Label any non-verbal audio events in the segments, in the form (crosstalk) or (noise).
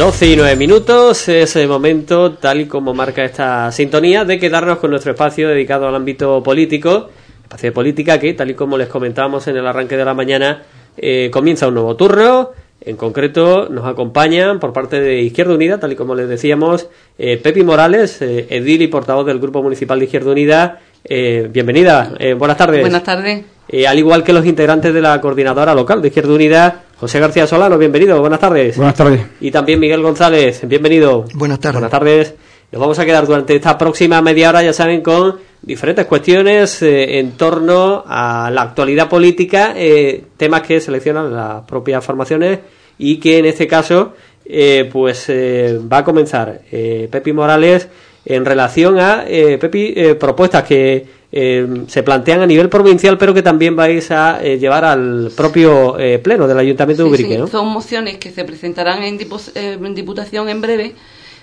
12 y 9 minutos es el momento, tal y como marca esta sintonía, de quedarnos con nuestro espacio dedicado al ámbito político, espacio de política que, tal y como les comentábamos en el arranque de la mañana, eh, comienza un nuevo turno. En concreto, nos acompañan por parte de Izquierda Unida, tal y como les decíamos, eh, Pepi Morales, eh, edil y portavoz del Grupo Municipal de Izquierda Unida. Eh, bienvenida, buenas tardes. Buenas tardes. Al igual que los integrantes de la coordinadora local de Izquierda Unida, José García Solano, bienvenido, buenas tardes. Buenas tardes. Y también Miguel González, bienvenido. Buenas tardes. Buenas tardes. Nos vamos a quedar durante esta próxima media hora, ya saben, con diferentes cuestiones eh, en torno a la actualidad política, eh, temas que seleccionan las propias formaciones y que en este caso eh, pues eh, va a comenzar eh, Pepi Morales en relación a eh, Pepi eh, propuestas que eh, se plantean a nivel provincial pero que también vais a eh, llevar al propio eh, pleno del Ayuntamiento de Ubrique, sí, ¿no? Son mociones que se presentarán en, dipu- eh, en Diputación en breve.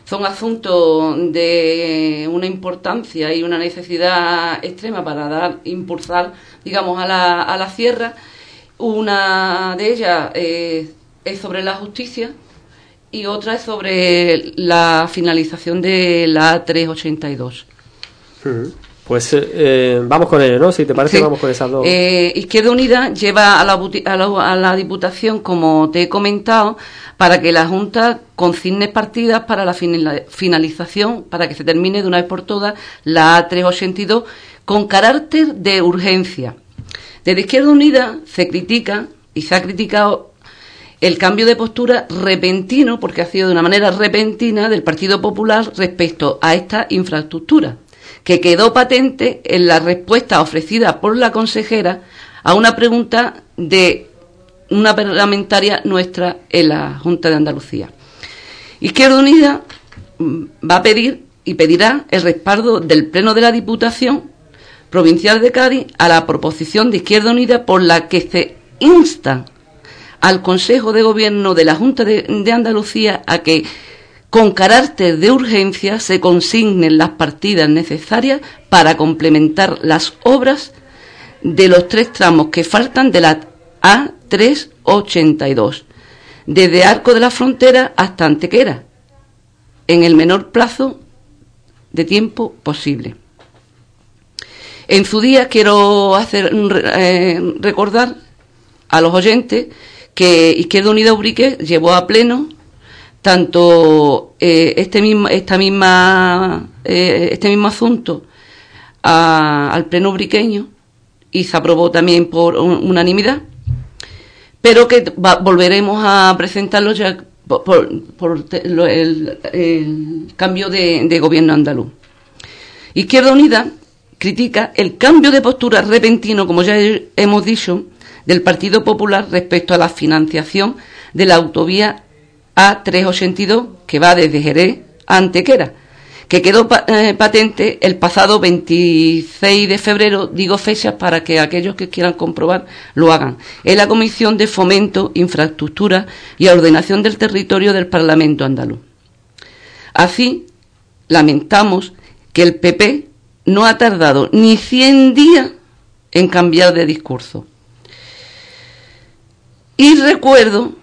Son asuntos de una importancia y una necesidad extrema para dar, impulsar, digamos, a la, a la sierra. Una de ellas es sobre la justicia y otra es sobre la finalización de la A382. Ujú. Pues eh, eh, vamos con ello, ¿no? Si te parece, Sí. vamos con esas dos. Eh, Izquierda Unida lleva a la, a, la, a la Diputación, como te he comentado, para que la Junta consigne partidas para la finalización, para que se termine de una vez por todas la A382 con carácter de urgencia. Desde Izquierda Unida se critica y se ha criticado el cambio de postura repentino, porque ha sido de una manera repentina, del Partido Popular respecto a esta infraestructura, que quedó patente en la respuesta ofrecida por la consejera a una pregunta de una parlamentaria nuestra en la Junta de Andalucía. Izquierda Unida va a pedir y pedirá el respaldo del Pleno de la Diputación Provincial de Cádiz a la proposición de Izquierda Unida por la que se insta al Consejo de Gobierno de la Junta de, de Andalucía a que con carácter de urgencia se consignen las partidas necesarias para complementar las obras de los tres tramos que faltan de la A382, desde Arco de la Frontera hasta Antequera, en el menor plazo de tiempo posible. En su día quiero hacer eh, recordar a los oyentes que Izquierda Unida Ubrique llevó a pleno tanto eh, este mismo esta misma eh, este mismo asunto a- al pleno ubriqueño y se aprobó también por un- unanimidad pero que volveremos a presentarlo ya por, por- el, cambio de, gobierno andaluz. Izquierda Unida critica el cambio de postura repentino, como ya he- hemos dicho, del Partido Popular respecto a la financiación de la autovía A382 que va desde Jerez a Antequera, que quedó eh, patente el pasado 26 de febrero, digo fechas para que aquellos que quieran comprobar lo hagan, en la Comisión de Fomento, Infraestructura y Ordenación del Territorio del Parlamento andaluz. Así, lamentamos que el PP no ha tardado ni 100 días en cambiar de discurso. Y recuerdo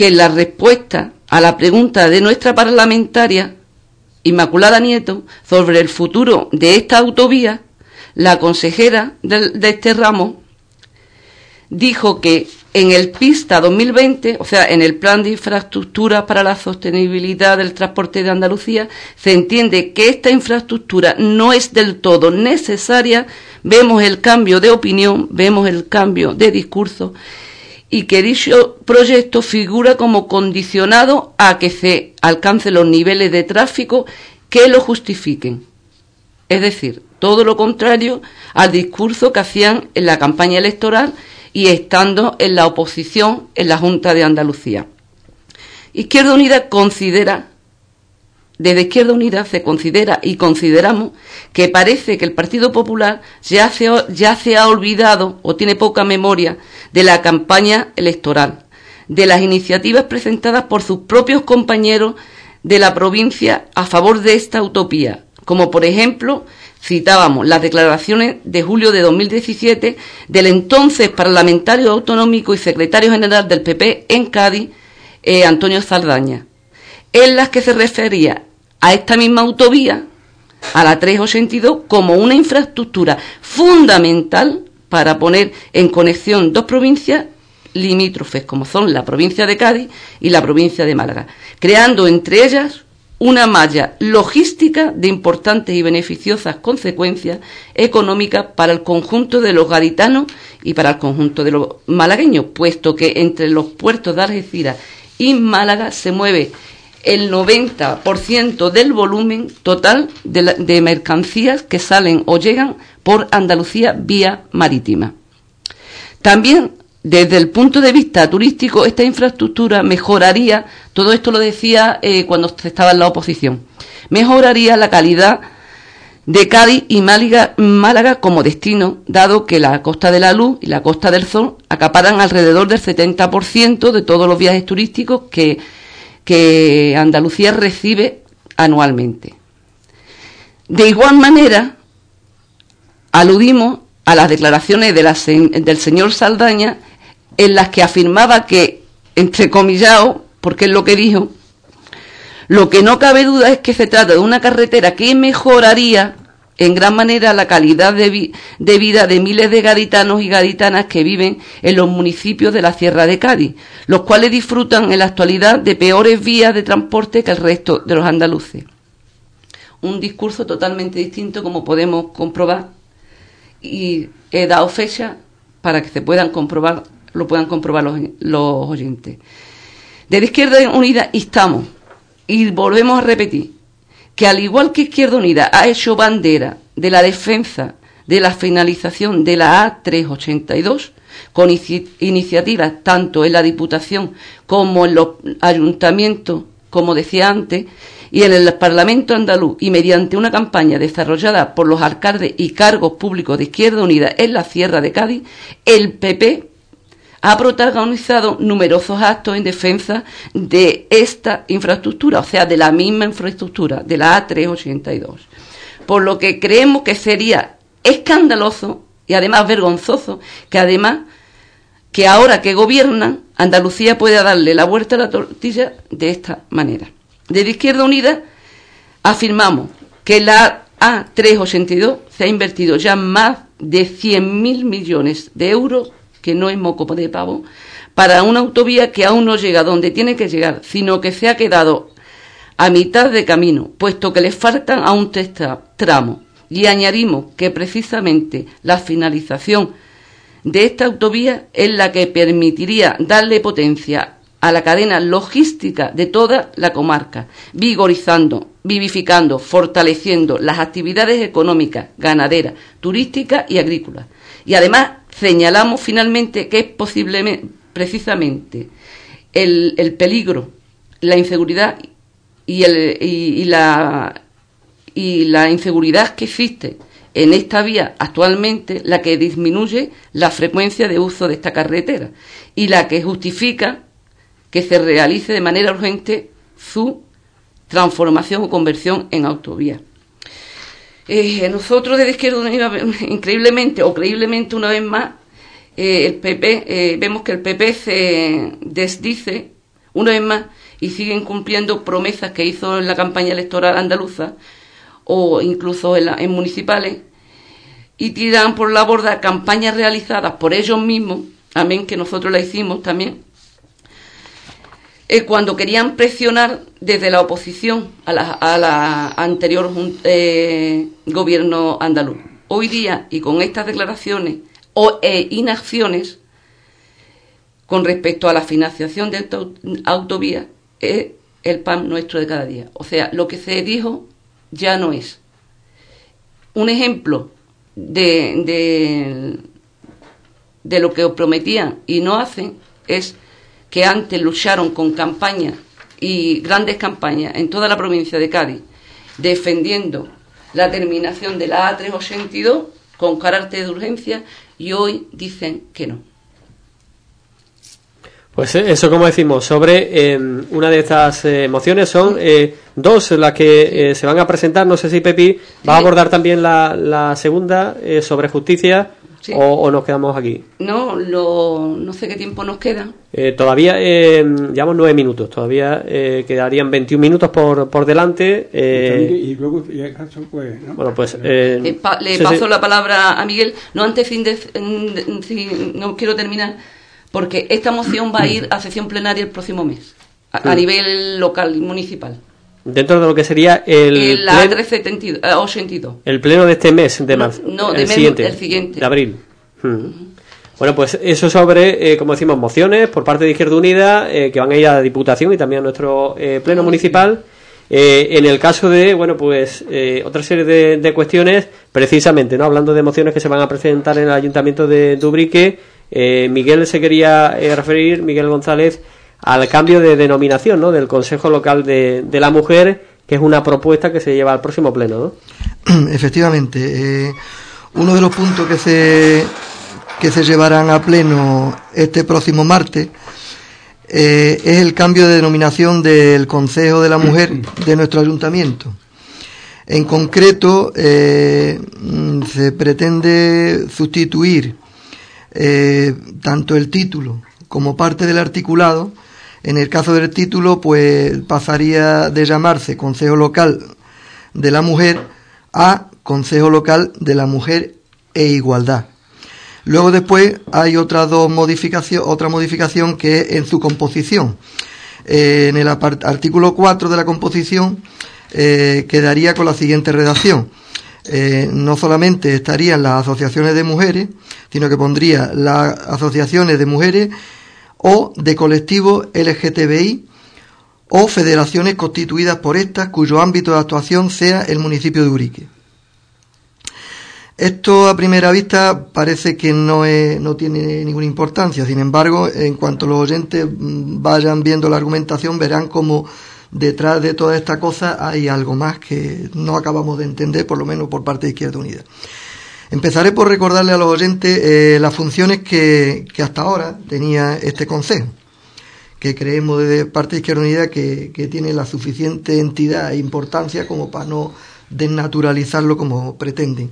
que la respuesta a la pregunta de nuestra parlamentaria, Inmaculada Nieto, sobre el futuro de esta autovía, la consejera del- de, este ramo dijo que en el PISTA 2020, o sea, en el Plan de Infraestructuras para la Sostenibilidad del Transporte de Andalucía, se entiende que esta infraestructura no es del todo necesaria, vemos el cambio de opinión, vemos el cambio de discurso y que dicho proyecto figura como condicionado a que se alcancen los niveles de tráfico que lo justifiquen. Es decir, todo lo contrario al discurso que hacían en la campaña electoral y estando en la oposición en la Junta de Andalucía. Izquierda Unida considera, desde Izquierda Unida se considera y consideramos que parece que el Partido Popular ya se, ha olvidado o tiene poca memoria de la campaña electoral, de las iniciativas presentadas por sus propios compañeros de la provincia a favor de esta utopía, como por ejemplo citábamos las declaraciones de julio de 2017 del entonces parlamentario autonómico y secretario general del PP en Cádiz, eh, Antonio Saldaña, en las que se refería a esta misma autovía, a la 382, como una infraestructura fundamental para poner en conexión dos provincias limítrofes, como son la provincia de Cádiz y la provincia de Málaga, creando entre ellas una malla logística de importantes y beneficiosas consecuencias económicas para el conjunto de los gaditanos y para el conjunto de los malagueños, puesto que entre los puertos de Algeciras y Málaga se mueve el 90% del volumen total de, mercancías que salen o llegan por Andalucía vía marítima. También desde el punto de vista turístico, esta infraestructura mejoraría, todo esto lo decía eh, cuando estaba en la oposición, mejoraría la calidad de Cádiz y Málaga, Málaga, como destino, dado que la Costa de la Luz y la Costa del Sol acaparan alrededor del 70% de todos los viajes turísticos que, que Andalucía recibe anualmente. De igual manera, aludimos a las declaraciones de la, del señor Saldaña en las que afirmaba que, entrecomillado, porque es lo que dijo, lo que no cabe duda es que se trata de una carretera que mejoraría en gran manera la calidad de, vida de miles de gaditanos y gaditanas que viven en los municipios de la Sierra de Cádiz, los cuales disfrutan en la actualidad de peores vías de transporte que el resto de los andaluces. Un discurso totalmente distinto, como podemos comprobar, y he dado fecha para que se puedan comprobar lo puedan comprobar los, los oyentes. De la Izquierda Unida estamos, y volvemos a repetir, que al igual que Izquierda Unida ha hecho bandera de la defensa de la finalización de la A382, con iniciativas tanto en la Diputación como en los ayuntamientos, como decía antes, y en el Parlamento andaluz, y mediante una campaña desarrollada por los alcaldes y cargos públicos de Izquierda Unida en la Sierra de Cádiz, el PP ha protagonizado numerosos actos en defensa de esta infraestructura, o sea, de la misma infraestructura, de la A382. Por lo que creemos que sería escandaloso y además vergonzoso que además que ahora que gobiernan, Andalucía pueda darle la vuelta a la tortilla de esta manera. Desde Izquierda Unida afirmamos que la A382 se ha invertido ya más de 100.000 millones de euros que no es moco de pavo, para una autovía que aún no llega donde tiene que llegar, sino que se ha quedado a mitad de camino, puesto que le faltan aún tres tramos. Y añadimos que precisamente la finalización de esta autovía es la que permitiría darle potencia a la cadena logística de toda la comarca, vigorizando, vivificando, fortaleciendo las actividades económicas, ganaderas, turísticas y agrícolas. Y además señalamos finalmente que es posiblemente, precisamente, el, peligro, la inseguridad y, el, y, la, y la inseguridad que existe en esta vía actualmente la que disminuye la frecuencia de uso de esta carretera y la que justifica que se realice de manera urgente su transformación o conversión en autovía. Eh, nosotros desde Izquierda Unida, (laughs) increíblemente o creíblemente una vez más, eh, el PP, eh, vemos que el PP se desdice una vez más y sigue incumpliendo promesas que hizo en la campaña electoral andaluza o incluso en, en municipales y tiran por la borda campañas realizadas por ellos mismos, amén que nosotros la hicimos también, eh, cuando querían presionar desde la oposición a la, anterior eh, gobierno andaluz. Hoy día, y con estas declaraciones o e inacciones con respecto a la financiación de esta autovía, es el pan nuestro de cada día. O sea, lo que se dijo ya no es. Un ejemplo de, de, de lo que prometían y no hacen es que antes lucharon con campañas y grandes campañas en toda la provincia de Cádiz, defendiendo la terminación de la A382 con carácter de urgencia y hoy dicen que no. Pues eh, eso, como decimos, sobre em, una de estas eh, mociones son eh, dos las que se van a presentar. No sé si Pepi va a abordar también la, la segunda sobre justicia o, nos quedamos aquí? No, no sé qué tiempo nos queda. Eh, todavía eh, llevamos nueve minutos, todavía eh, quedarían 21 minutos por, por delante. Eh, y luego, pues, Bueno, pues. le, paso la palabra a Miguel. No, antes, fin de, no quiero terminar, porque esta moción va a ir a sesión plenaria el próximo mes, a, nivel local y municipal. Dentro de lo que sería el. El A382. El pleno de este mes, de marzo. No, el, siguiente, el siguiente. De abril. Bueno, pues eso sobre, eh, como decimos, mociones por parte de Izquierda Unida eh, que van a ir a la Diputación y también a nuestro eh, Pleno Municipal. en el caso de, bueno, pues otra serie de, cuestiones, precisamente, ¿no? Hablando de mociones que se van a presentar en el Ayuntamiento de Dubrique, Miguel se quería referir, Miguel González, al cambio de denominación, ¿no? Del Consejo Local de, la Mujer, que es una propuesta que se lleva al próximo Pleno, ¿no? (clears throat) Efectivamente. uno de los puntos que se que se llevarán a pleno este próximo martes eh, es el cambio de denominación del Consejo de la Mujer de nuestro ayuntamiento. En concreto, eh, se pretende sustituir eh, tanto el título como parte del articulado. En el caso del título, pues pasaría de llamarse Consejo Local de la Mujer a Consejo Local de la Mujer e Igualdad. Luego después hay otra dos modificación, otra modificación que es en su composición. Eh, en el artículo 4 de la composición eh, quedaría con la siguiente redacción. Eh, no solamente estarían las asociaciones de mujeres, sino que pondría las asociaciones de mujeres o de colectivos LGTBI o federaciones constituidas por estas cuyo ámbito de actuación sea el municipio de Urique. Esto a primera vista parece que no, no tiene ninguna importancia, sin embargo, en cuanto los oyentes mm, vayan viendo la argumentación, verán como detrás de toda esta cosa hay algo más que no acabamos de entender, por lo menos por parte de Izquierda Unida. Empezaré por recordarle a los oyentes eh, las funciones que, hasta ahora tenía este Consejo, que creemos desde parte de Izquierda Unida que, que tiene la suficiente entidad e importancia como para no desnaturalizarlo como pretenden.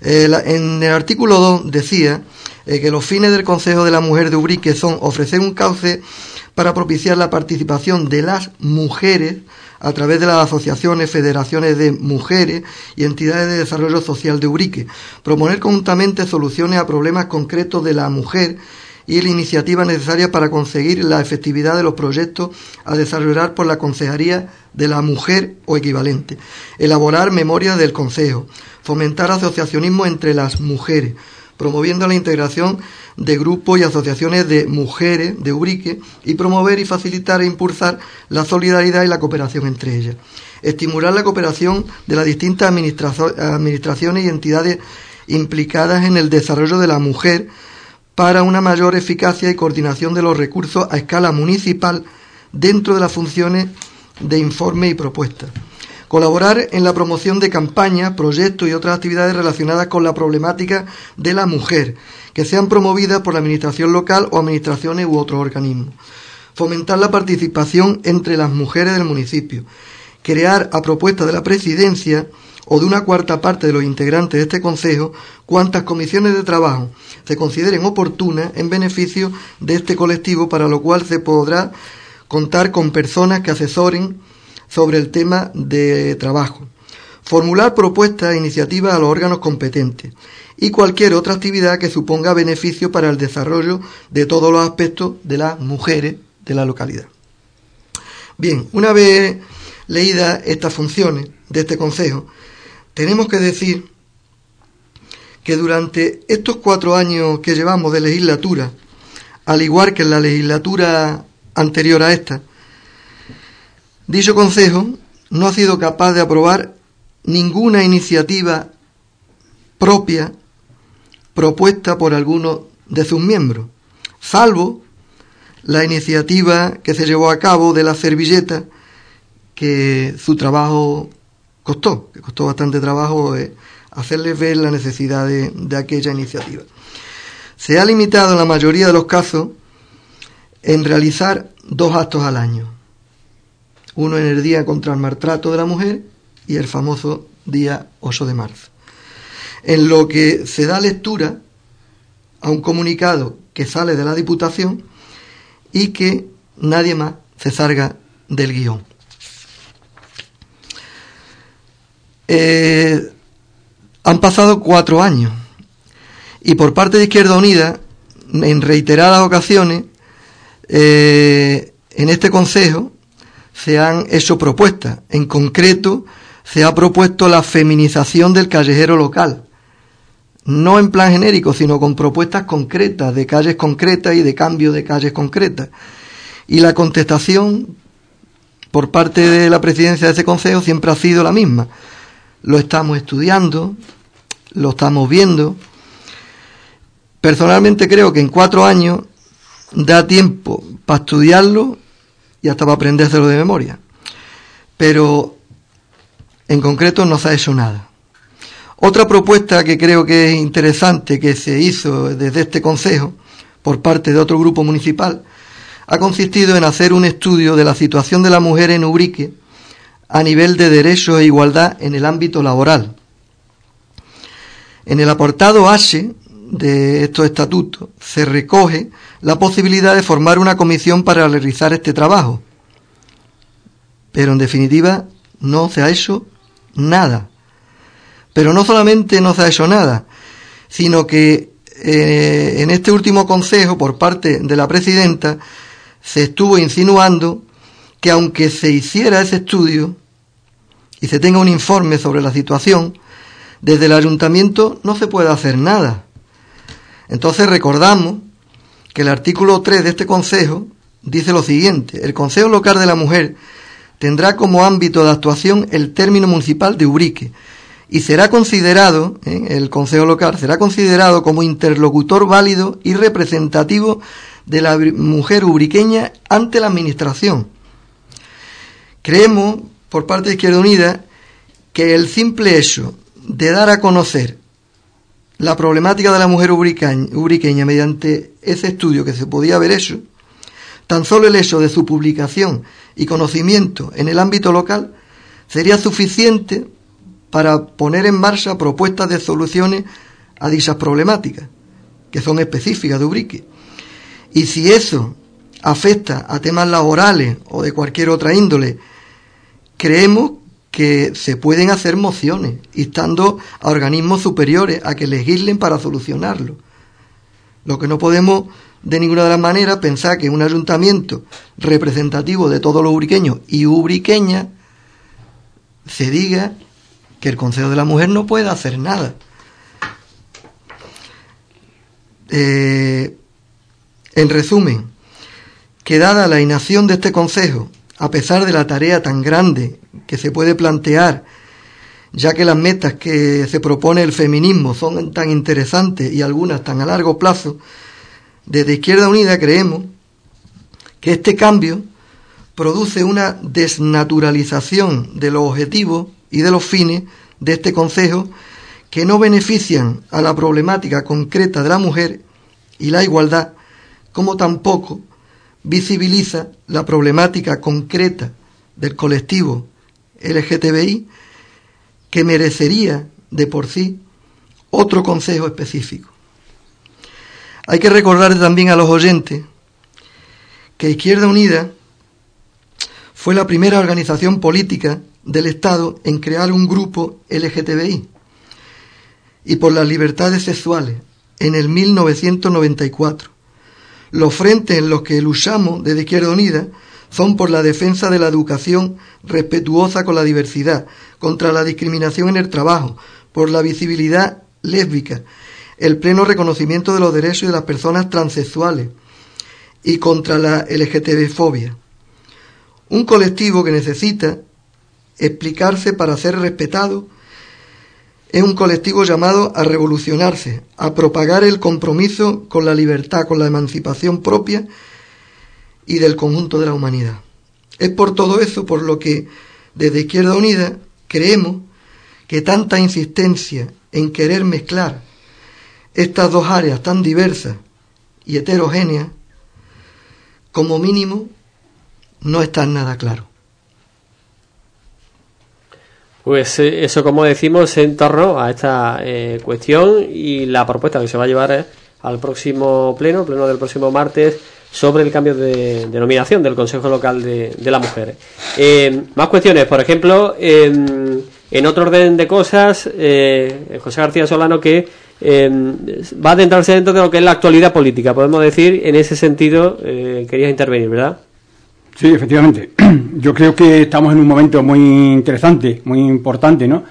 Eh, en el artículo 2 decía eh, que los fines del Consejo de la Mujer de Ubrique son ofrecer un cauce para propiciar la participación de las mujeres a través de las asociaciones, federaciones de mujeres y entidades de desarrollo social de Ubrique, proponer conjuntamente soluciones a problemas concretos de la mujer y la iniciativa necesaria para conseguir la efectividad de los proyectos a desarrollar por la Consejería de la Mujer o equivalente, elaborar memorias del Consejo, fomentar asociacionismo entre las mujeres, promoviendo la integración de grupos y asociaciones de mujeres de Ubrique y promover y facilitar e impulsar la solidaridad y la cooperación entre ellas. Estimular la cooperación de las distintas administraciones y entidades implicadas en el desarrollo de la mujer para una mayor eficacia y coordinación de los recursos a escala municipal dentro de las funciones de informe y propuesta Colaborar en la promoción de campañas, proyectos y otras actividades relacionadas con la problemática de la mujer, que sean promovidas por la Administración local o administraciones u otros organismos. Fomentar la participación entre las mujeres del municipio. Crear a propuesta de la Presidencia o de una cuarta parte de los integrantes de este Consejo cuantas comisiones de trabajo se consideren oportunas en beneficio de este colectivo, para lo cual se podrá contar con personas que asesoren sobre el tema de trabajo, formular propuestas e iniciativas a los órganos competentes y cualquier otra actividad que suponga beneficio para el desarrollo de todos los aspectos de las mujeres de la localidad. Bien, una vez leídas estas funciones de este Consejo, tenemos que decir que durante estos cuatro años que llevamos de legislatura, al igual que en la legislatura anterior a esta, Dicho Consejo no ha sido capaz de aprobar ninguna iniciativa propia propuesta por alguno de sus miembros, salvo la iniciativa que se llevó a cabo de la servilleta, que su trabajo costó, que costó bastante trabajo eh, hacerles ver la necesidad de, de aquella iniciativa. Se ha limitado en la mayoría de los casos en realizar dos actos al año uno en el Día contra el Maltrato de la Mujer y el famoso día 8 de marzo. En lo que se da lectura a un comunicado que sale de la Diputación y que nadie más se salga del guion. Eh, han pasado cuatro años y por parte de Izquierda Unida, en reiteradas ocasiones, eh, en este Consejo se han hecho propuestas. En concreto, se ha propuesto la feminización del callejero local. No en plan genérico, sino con propuestas concretas, de calles concretas y de cambio de calles concretas. Y la contestación por parte de la presidencia de ese consejo siempre ha sido la misma. Lo estamos estudiando, lo estamos viendo. Personalmente creo que en cuatro años da tiempo para estudiarlo y hasta para aprendérselo de memoria. Pero en concreto no se ha hecho nada. Otra propuesta que creo que es interesante que se hizo desde este Consejo por parte de otro grupo municipal ha consistido en hacer un estudio de la situación de la mujer en Ubrique a nivel de derechos e igualdad en el ámbito laboral. En el apartado H de estos estatutos se recoge la posibilidad de formar una comisión para realizar este trabajo. Pero en definitiva no se ha hecho nada. Pero no solamente no se ha hecho nada, sino que eh, en este último consejo por parte de la presidenta se estuvo insinuando que aunque se hiciera ese estudio y se tenga un informe sobre la situación, desde el ayuntamiento no se puede hacer nada. Entonces recordamos que el artículo 3 de este Consejo dice lo siguiente, el Consejo Local de la Mujer tendrá como ámbito de actuación el término municipal de Ubrique y será considerado, ¿eh? el Consejo Local será considerado como interlocutor válido y representativo de la mujer ubriqueña ante la Administración. Creemos, por parte de Izquierda Unida, que el simple hecho de dar a conocer la problemática de la mujer ubriqueña, mediante ese estudio que se podía haber hecho, tan solo el hecho de su publicación y conocimiento en el ámbito local sería suficiente para poner en marcha propuestas de soluciones a dichas problemáticas, que son específicas de Ubrique. Y si eso afecta a temas laborales o de cualquier otra índole, creemos que se pueden hacer mociones, instando a organismos superiores a que legislen para solucionarlo. Lo que no podemos de ninguna de las maneras pensar que un ayuntamiento representativo de todos los ubriqueños y ubriqueñas se diga que el Consejo de la Mujer no puede hacer nada. Eh, en resumen, que dada la inacción de este Consejo a pesar de la tarea tan grande que se puede plantear, ya que las metas que se propone el feminismo son tan interesantes y algunas tan a largo plazo, desde Izquierda Unida creemos que este cambio produce una desnaturalización de los objetivos y de los fines de este Consejo que no benefician a la problemática concreta de la mujer y la igualdad, como tampoco visibiliza la problemática concreta del colectivo LGTBI que merecería de por sí otro consejo específico. Hay que recordar también a los oyentes que Izquierda Unida fue la primera organización política del Estado en crear un grupo LGTBI y por las libertades sexuales en el 1994 los frentes en los que luchamos desde Izquierda Unida son por la defensa de la educación respetuosa con la diversidad, contra la discriminación en el trabajo, por la visibilidad lésbica, el pleno reconocimiento de los derechos de las personas transexuales y contra la LGTB-fobia. Un colectivo que necesita explicarse para ser respetado es un colectivo llamado a revolucionarse, a propagar el compromiso con la libertad, con la emancipación propia y del conjunto de la humanidad. Es por todo eso por lo que desde Izquierda Unida creemos que tanta insistencia en querer mezclar estas dos áreas tan diversas y heterogéneas, como mínimo, no está nada claro. Pues eso, como decimos, en torno a esta eh, cuestión y la propuesta que se va a llevar al próximo pleno, pleno del próximo martes, sobre el cambio de denominación del Consejo Local de, la Mujer. Eh, más cuestiones, por ejemplo, en otro orden de cosas, eh, José García Solano, que va a adentrarse dentro de lo que es la actualidad política, podemos decir, en ese sentido, eh, querías intervenir, ¿verdad? Sí, efectivamente. (clears throat) Yo creo que estamos en un momento muy interesante, muy importante, ¿no?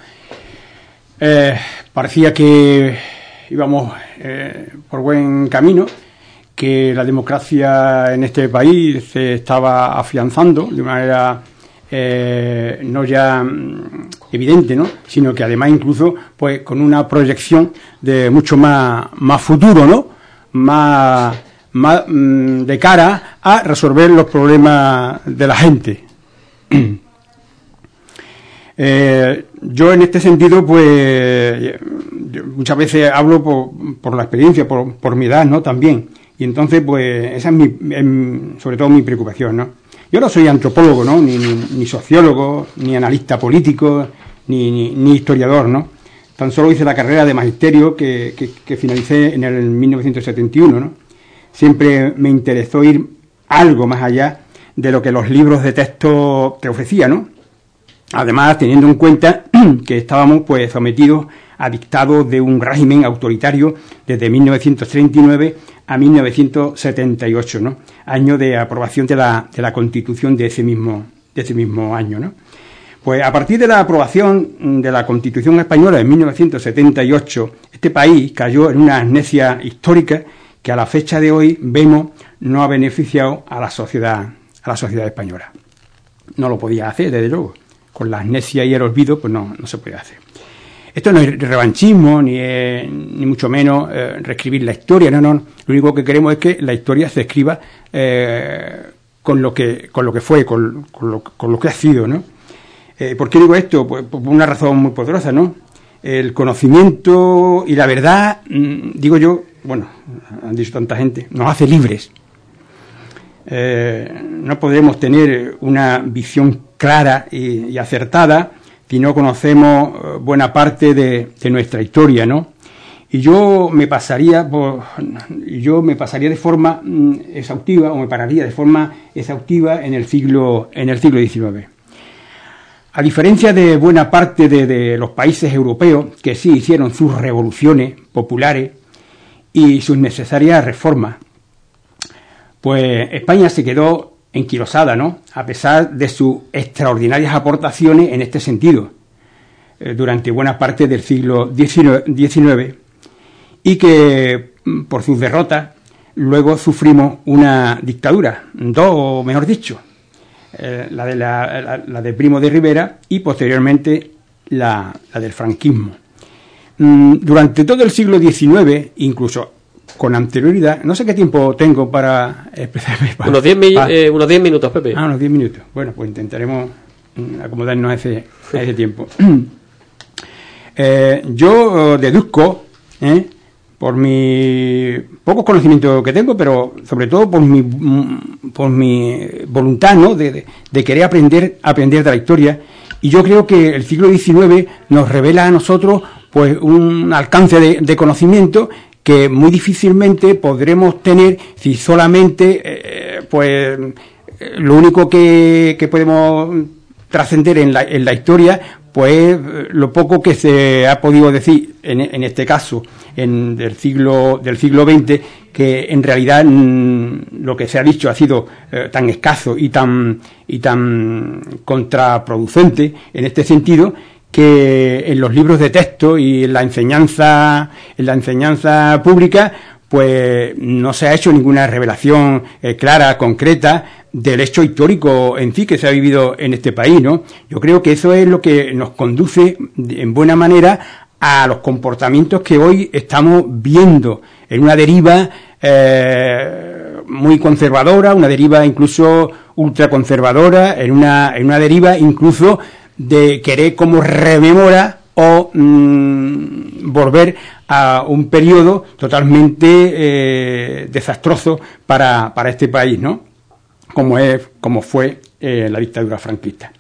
Parecía que íbamos por buen camino, que la democracia en este país se estaba afianzando de una manera eh, no ya mm, evidente, ¿no? sino que además incluso pues con una proyección de mucho más, más futuro, ¿no? más, más mm, de cara a resolver los problemas de la gente. (clears throat) Eh, yo en este sentido, pues muchas veces hablo por, la experiencia, por, por, mi edad, ¿no? También. Y entonces, pues esa es mi, sobre todo mi preocupación, ¿no? Yo no soy antropólogo, ¿no? Ni, ni, sociólogo, ni analista político, ni, ni, historiador, ¿no? Tan solo hice la carrera de magisterio que, que, finalicé en el 1971, ¿no? Siempre me interesó ir algo más allá de lo que los libros de texto te ofrecían, ¿no? Además, teniendo en cuenta (clears throat) que estábamos pues sometidos a dictados de un régimen autoritario desde 1939 a 1978, ¿no? Año de aprobación de la, de la Constitución de ese mismo, de ese mismo año, ¿no? Pues a partir de la aprobación de la Constitución española en 1978, este país cayó en una amnesia histórica que a la fecha de hoy vemos no ha beneficiado a la sociedad, a la sociedad española. No lo podía hacer, desde luego. Con la amnesia y el olvido, pues no, no se puede hacer. Esto no es revanchismo, ni, ni mucho menos eh, reescribir la historia, no, no. Lo único que queremos es que la historia se escriba eh, con, lo que, con lo que fue, con, lo, con lo, que ha sido, ¿no? Eh, ¿Por qué digo esto? Pues por una razón muy poderosa, ¿no? El conocimiento y la verdad, mm, digo yo, bueno, han dicho tanta gente, nos hace libres. no podemos tener una visión clara y acertada si no conocemos eh, buena parte de, nuestra historia, ¿no? Y yo me pasaría yo me pasaría de forma mm, exhaustiva o me pararía de forma exhaustiva en el siglo en el siglo XIX. A diferencia de buena parte de, los países europeos que sí hicieron sus revoluciones populares y sus necesarias reformas, pues España se quedó enquilosada, ¿no? A pesar de sus extraordinarias aportaciones en este sentido eh, durante buena parte del siglo XIX y que mm, por sus derrotas luego sufrimos una dictadura, dos, mejor dicho, eh, la, de la, de Primo de Rivera y posteriormente la, del franquismo. Mm, durante todo el siglo XIX, incluso con anterioridad. No sé qué tiempo tengo para expresarme. unos 10 eh, unos diez minutos, Pepe. Ah, unos 10 minutos. Bueno, pues intentaremos mm, acomodarnos a ese, a ese tiempo. (clears throat) eh, yo eh, deduzco, ¿eh? por mi pocos conocimientos que tengo, pero sobre todo por mi, mm, por mi voluntad ¿no? de, de, querer aprender, aprender de la historia. Y yo creo que el siglo XIX nos revela a nosotros pues un alcance de, de conocimiento que muy difícilmente podremos tener si solamente, eh, pues, lo único que, podemos trascender en la, en la historia, pues lo poco que se ha podido decir en, en este caso en del siglo del siglo XX que en realidad mm, lo que se ha dicho ha sido eh, tan escaso y tan y tan contraproducente en este sentido que en los libros de texto y en la enseñanza, en la enseñanza pública, pues no se ha hecho ninguna revelación eh, clara, concreta del hecho histórico en sí que se ha vivido en este país, ¿no? Yo creo que eso es lo que nos conduce en buena manera a los comportamientos que hoy estamos viendo en una deriva eh, muy conservadora, una deriva incluso ultraconservadora, en una, en una deriva incluso de querer como rememorar o mm, volver a un periodo totalmente eh, desastroso para, para, este país, ¿no? Como, es, como fue eh, la dictadura franquista.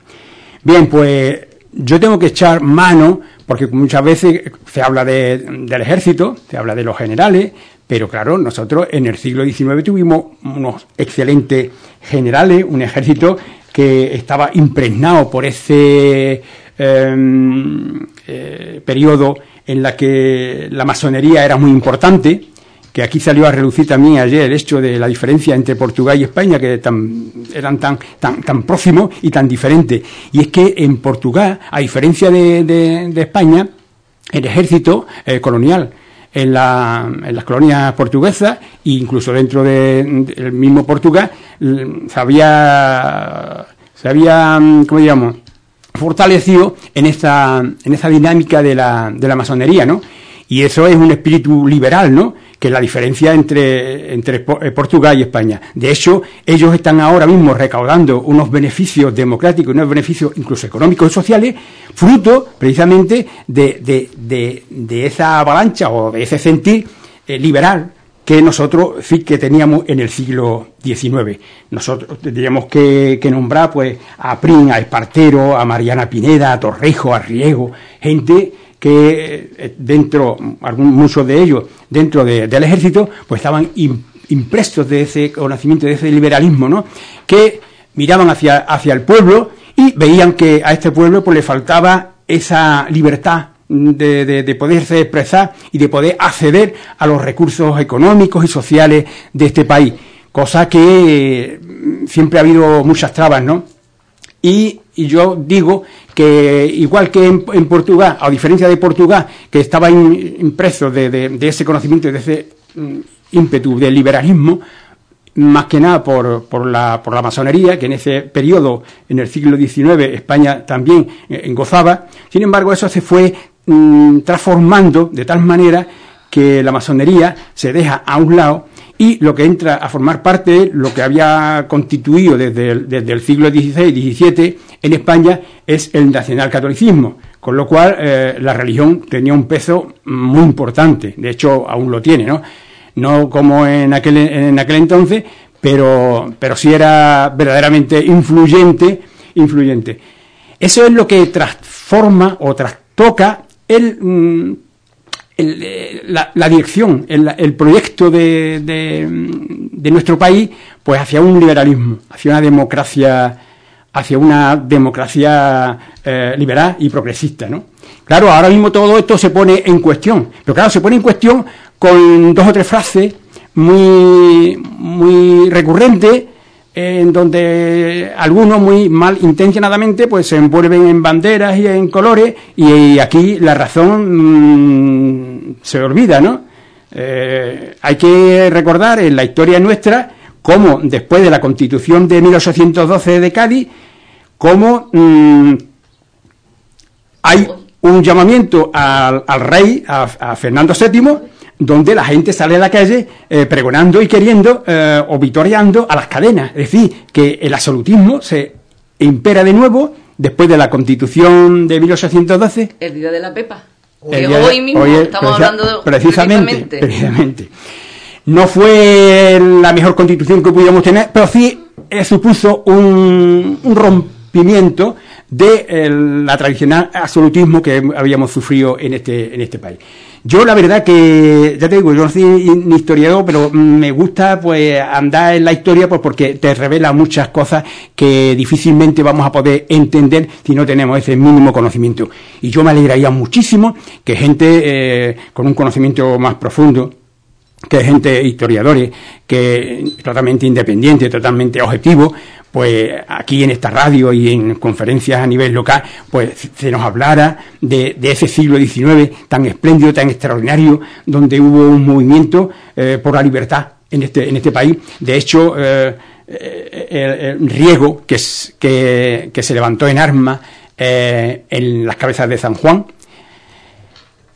Bien, pues yo tengo que echar mano porque muchas veces se habla del ejército, se habla de los generales, pero claro, nosotros en el siglo XIX tuvimos unos excelentes generales, un ejército que estaba impregnado por ese em, eh, periodo en la que la masonería era muy importante, que aquí salió a relucir también ayer el hecho de la diferencia entre Portugal y España, que eran tan, tan, tan próximos y tan diferentes. Y es que en Portugal, a diferencia de, España, el ejército eh, colonial en, las colonias portuguesas e incluso dentro del mismo Portugal se había, se había ¿cómo digamos? fortalecido en esa, en esa dinámica de la, de la masonería, ¿no? Y eso es un espíritu liberal, ¿no? La diferencia entre, entre eh, Portugal y España. De hecho, ellos están ahora mismo recaudando unos beneficios democráticos, unos beneficios incluso económicos y sociales, fruto precisamente de, de, de, esa avalancha o de ese sentir eh, liberal que nosotros que teníamos en el siglo XIX. Nosotros tendríamos que, que, nombrar pues a Prin, a Espartero, a Mariana Pineda, a Torrejo, a Riego, gente que eh, dentro, muchos de ellos dentro del ejército, pues estaban impresos de ese conocimiento, de ese liberalismo, ¿no? Que miraban hacia, hacia el pueblo y veían que a este pueblo pues le faltaba esa libertad de, de, de, poderse expresar y de poder acceder a los recursos económicos y sociales de este país, cosa que eh, siempre ha habido muchas trabas, ¿no? Y, yo digo que igual que en, Portugal, a diferencia de Portugal, que estaba impreso de, ese conocimiento, de ese mm, ímpetu del liberalismo, más que nada por, por, la, por la masonería, que en ese periodo, en el siglo XIX, España también eh, gozaba. Sin embargo, eso se fue mm, transformando de tal manera que la masonería se deja a un lado y lo que entra a formar parte lo que había constituido desde el, desde el siglo XVI y XVII en España es el nacionalcatolicismo, con lo cual eh, la religión tenía un peso muy importante, de hecho aún lo tiene, ¿no? No como en aquel, en aquel entonces, pero, pero sí era verdaderamente influyente, influyente. Eso es lo que transforma o trastoca el, mm, eh, la, dirección, el, proyecto de, de, nuestro país, pues hacia un liberalismo, hacia una democracia, hacia una democracia eh, liberal y progresista, ¿no? Claro, ahora mismo todo esto se pone en cuestión, pero claro, se pone en cuestión con dos o tres frases muy, muy recurrentes en donde algunos muy mal intencionadamente pues se envuelven en banderas y en colores y, aquí la razón mm, se olvida, ¿no? Eh, hay que recordar en la historia nuestra cómo después de la constitución de 1812 de Cádiz, cómo mm, hay un llamamiento al, rey, a Fernando VII, donde la gente sale a la calle eh, pregonando y queriendo eh, o vitoreando a las cadenas. Es decir, que el absolutismo se impera de nuevo después de la constitución de 1812. El día de la Pepa. hoy mismo estamos hablando precisamente, precisamente. No fue la mejor constitución que pudiéramos tener, pero sí eh, supuso un, un rompimiento de la tradicional absolutismo que habíamos sufrido en este, en este país. Yo la verdad que, ya te digo, yo no soy ni historiador, pero me gusta pues andar en la historia pues porque te revela muchas cosas que difícilmente vamos a poder entender si no tenemos ese mínimo conocimiento. Y yo me alegraría muchísimo que gente eh, con un conocimiento más profundo, que gente historiadores, que totalmente independiente, totalmente objetivo, pues aquí en esta radio y en conferencias a nivel local, pues se nos hablara de, ese siglo XIX tan espléndido, tan extraordinario, donde hubo un movimiento eh, por la libertad en este, en este país. De hecho, eh, eh, riego que, se levantó en armas en las cabezas de San Juan,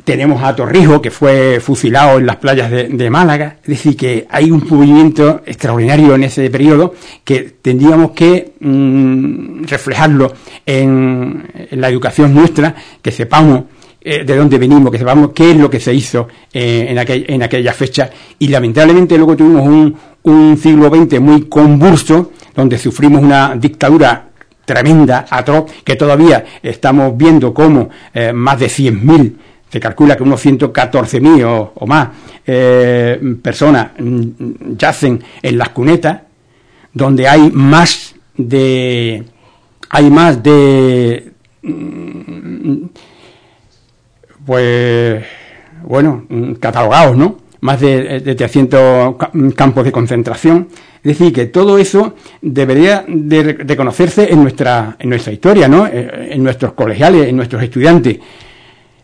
tenemos a Torrijos, que fue fusilado en las playas de, Málaga. Es decir, que hay un movimiento extraordinario en ese periodo que tendríamos que mm, reflejarlo en, la educación nuestra, que sepamos eh, de dónde venimos, que sepamos qué es lo que se hizo eh, en, aquel, en aquella fecha. Y lamentablemente luego tuvimos un, un siglo XX muy convulso, donde sufrimos una dictadura tremenda, atroz, que todavía estamos viendo cómo eh, más de 100.000 se calcula que unos 114.000 o, o más eh, personas mm, yacen en las cunetas, donde hay más de hay más de mm, pues bueno catalogados no más de, de 300 campos de concentración. Es decir que todo eso debería de reconocerse en nuestra en nuestra historia no eh, en nuestros colegiales en nuestros estudiantes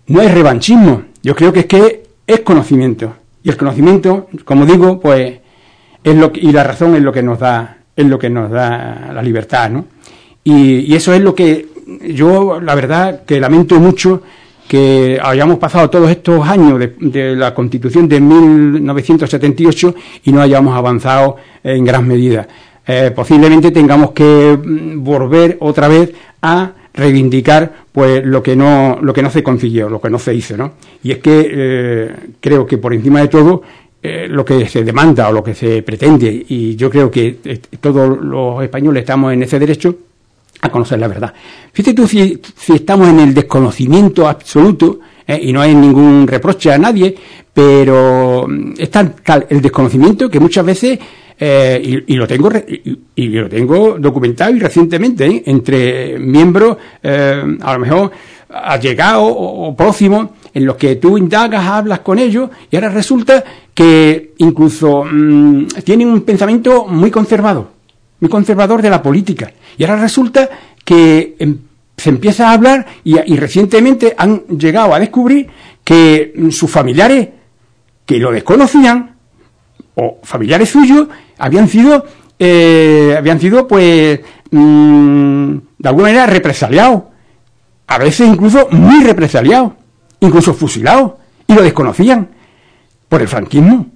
no es revanchismo. Yo creo que es que es conocimiento. Y el conocimiento como digo pues es lo que, y la razón es lo que nos da es lo que nos da la libertad no y, eso es lo que yo, la verdad, que lamento mucho que hayamos pasado todos estos años de, la Constitución de 1978 y no hayamos avanzado en gran medida. Eh, posiblemente tengamos que mm, volver otra vez a reivindicar pues lo que no lo que no se consiguió, lo que no se hizo, ¿no? Y es que eh, creo que por encima de todo eh, lo que se demanda o lo que se pretende y yo creo que todos los españoles estamos en ese derecho a conocer la verdad. Fíjate tú si, estamos en el desconocimiento absoluto, eh, y no hay ningún reproche a nadie, pero mm, es tal, el desconocimiento que muchas veces, eh, y, lo tengo y, lo tengo documentado y recientemente, eh, entre miembros, a lo mejor allegados o, o próximos, en los que tú indagas, hablas con ellos, y ahora resulta que incluso mm, tienen un pensamiento muy conservado muy conservador de la política. Y ahora resulta que em, se empieza a hablar y, recientemente han llegado a descubrir que mm, sus familiares que lo desconocían o familiares suyos habían sido eh, habían sido pues mm, de alguna manera represaliados a veces incluso muy represaliados incluso fusilados y lo desconocían por el franquismo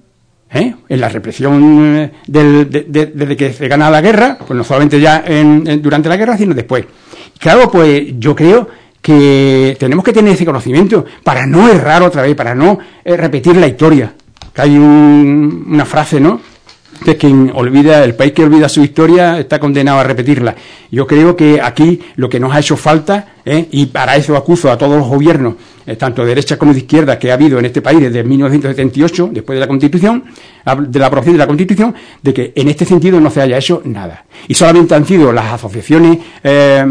¿eh? en la represión eh, desde que se gana la guerra, pues no solamente ya durante la guerra, sino después. Claro, pues yo creo que tenemos que tener ese conocimiento para no errar otra vez, para no repetir la historia. Que hay una frase, ¿no? Que olvida, el país que olvida su historia está condenado a repetirla. Yo creo que aquí lo que nos ha hecho falta, ¿eh? y para eso acuso a todos los gobiernos, eh, tanto de derecha como de izquierda, que ha habido en este país desde 1978, después de la Constitución, de la aprobación de la Constitución, de que en este sentido no se haya hecho nada. Y solamente han sido las asociaciones eh,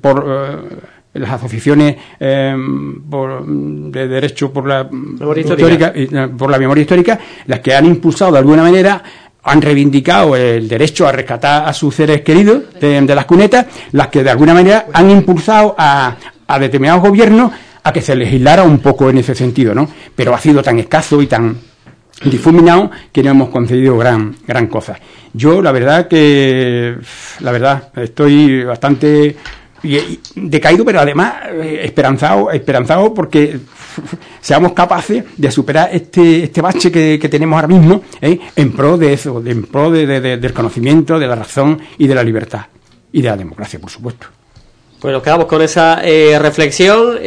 por las asociaciones de derecho por la histórica, por la memoria histórica, las que han impulsado de alguna manera han reivindicado el derecho a rescatar a sus seres queridos de, las cunetas, las que de alguna manera han impulsado a, a determinados gobiernos a que se legislara un poco en ese sentido, ¿no? Pero ha sido tan escaso y tan difuminado que no hemos conseguido gran, gran cosa. Yo, la verdad que, la verdad, estoy bastante decaído, pero además eh, esperanzado, esperanzado porque (laughs) seamos capaces de superar este, este bache que, tenemos ahora mismo ¿eh? en pro de eso, en pro del conocimiento, de la razón y de la libertad y de la democracia, por supuesto. Pues nos quedamos con esa eh, reflexión.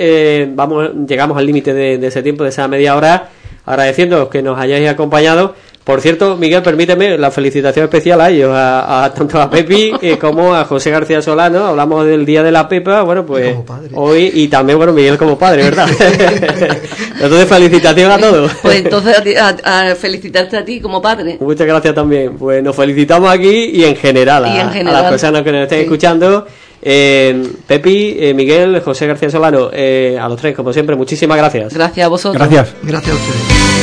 vamos, llegamos al límite de, de, ese tiempo, de esa media hora, agradeciendo que nos hayáis acompañado. Por cierto, Miguel, permíteme la felicitación especial a ellos, a, tanto a Pepi (laughs) eh, como a José García Solano. Hablamos del Día de la Pepa, bueno, pues hoy y también, bueno, Miguel como padre, ¿verdad? (laughs) entonces, felicitación a todos. Pues entonces, a, felicitarte a ti como padre. Muchas gracias también. Pues nos felicitamos aquí y en general, a, las personas que nos estén escuchando. Eh, Pepi, eh, Miguel, José García Solano, a los tres, como siempre, muchísimas gracias. Gracias a vosotros. Gracias. Gracias a ustedes.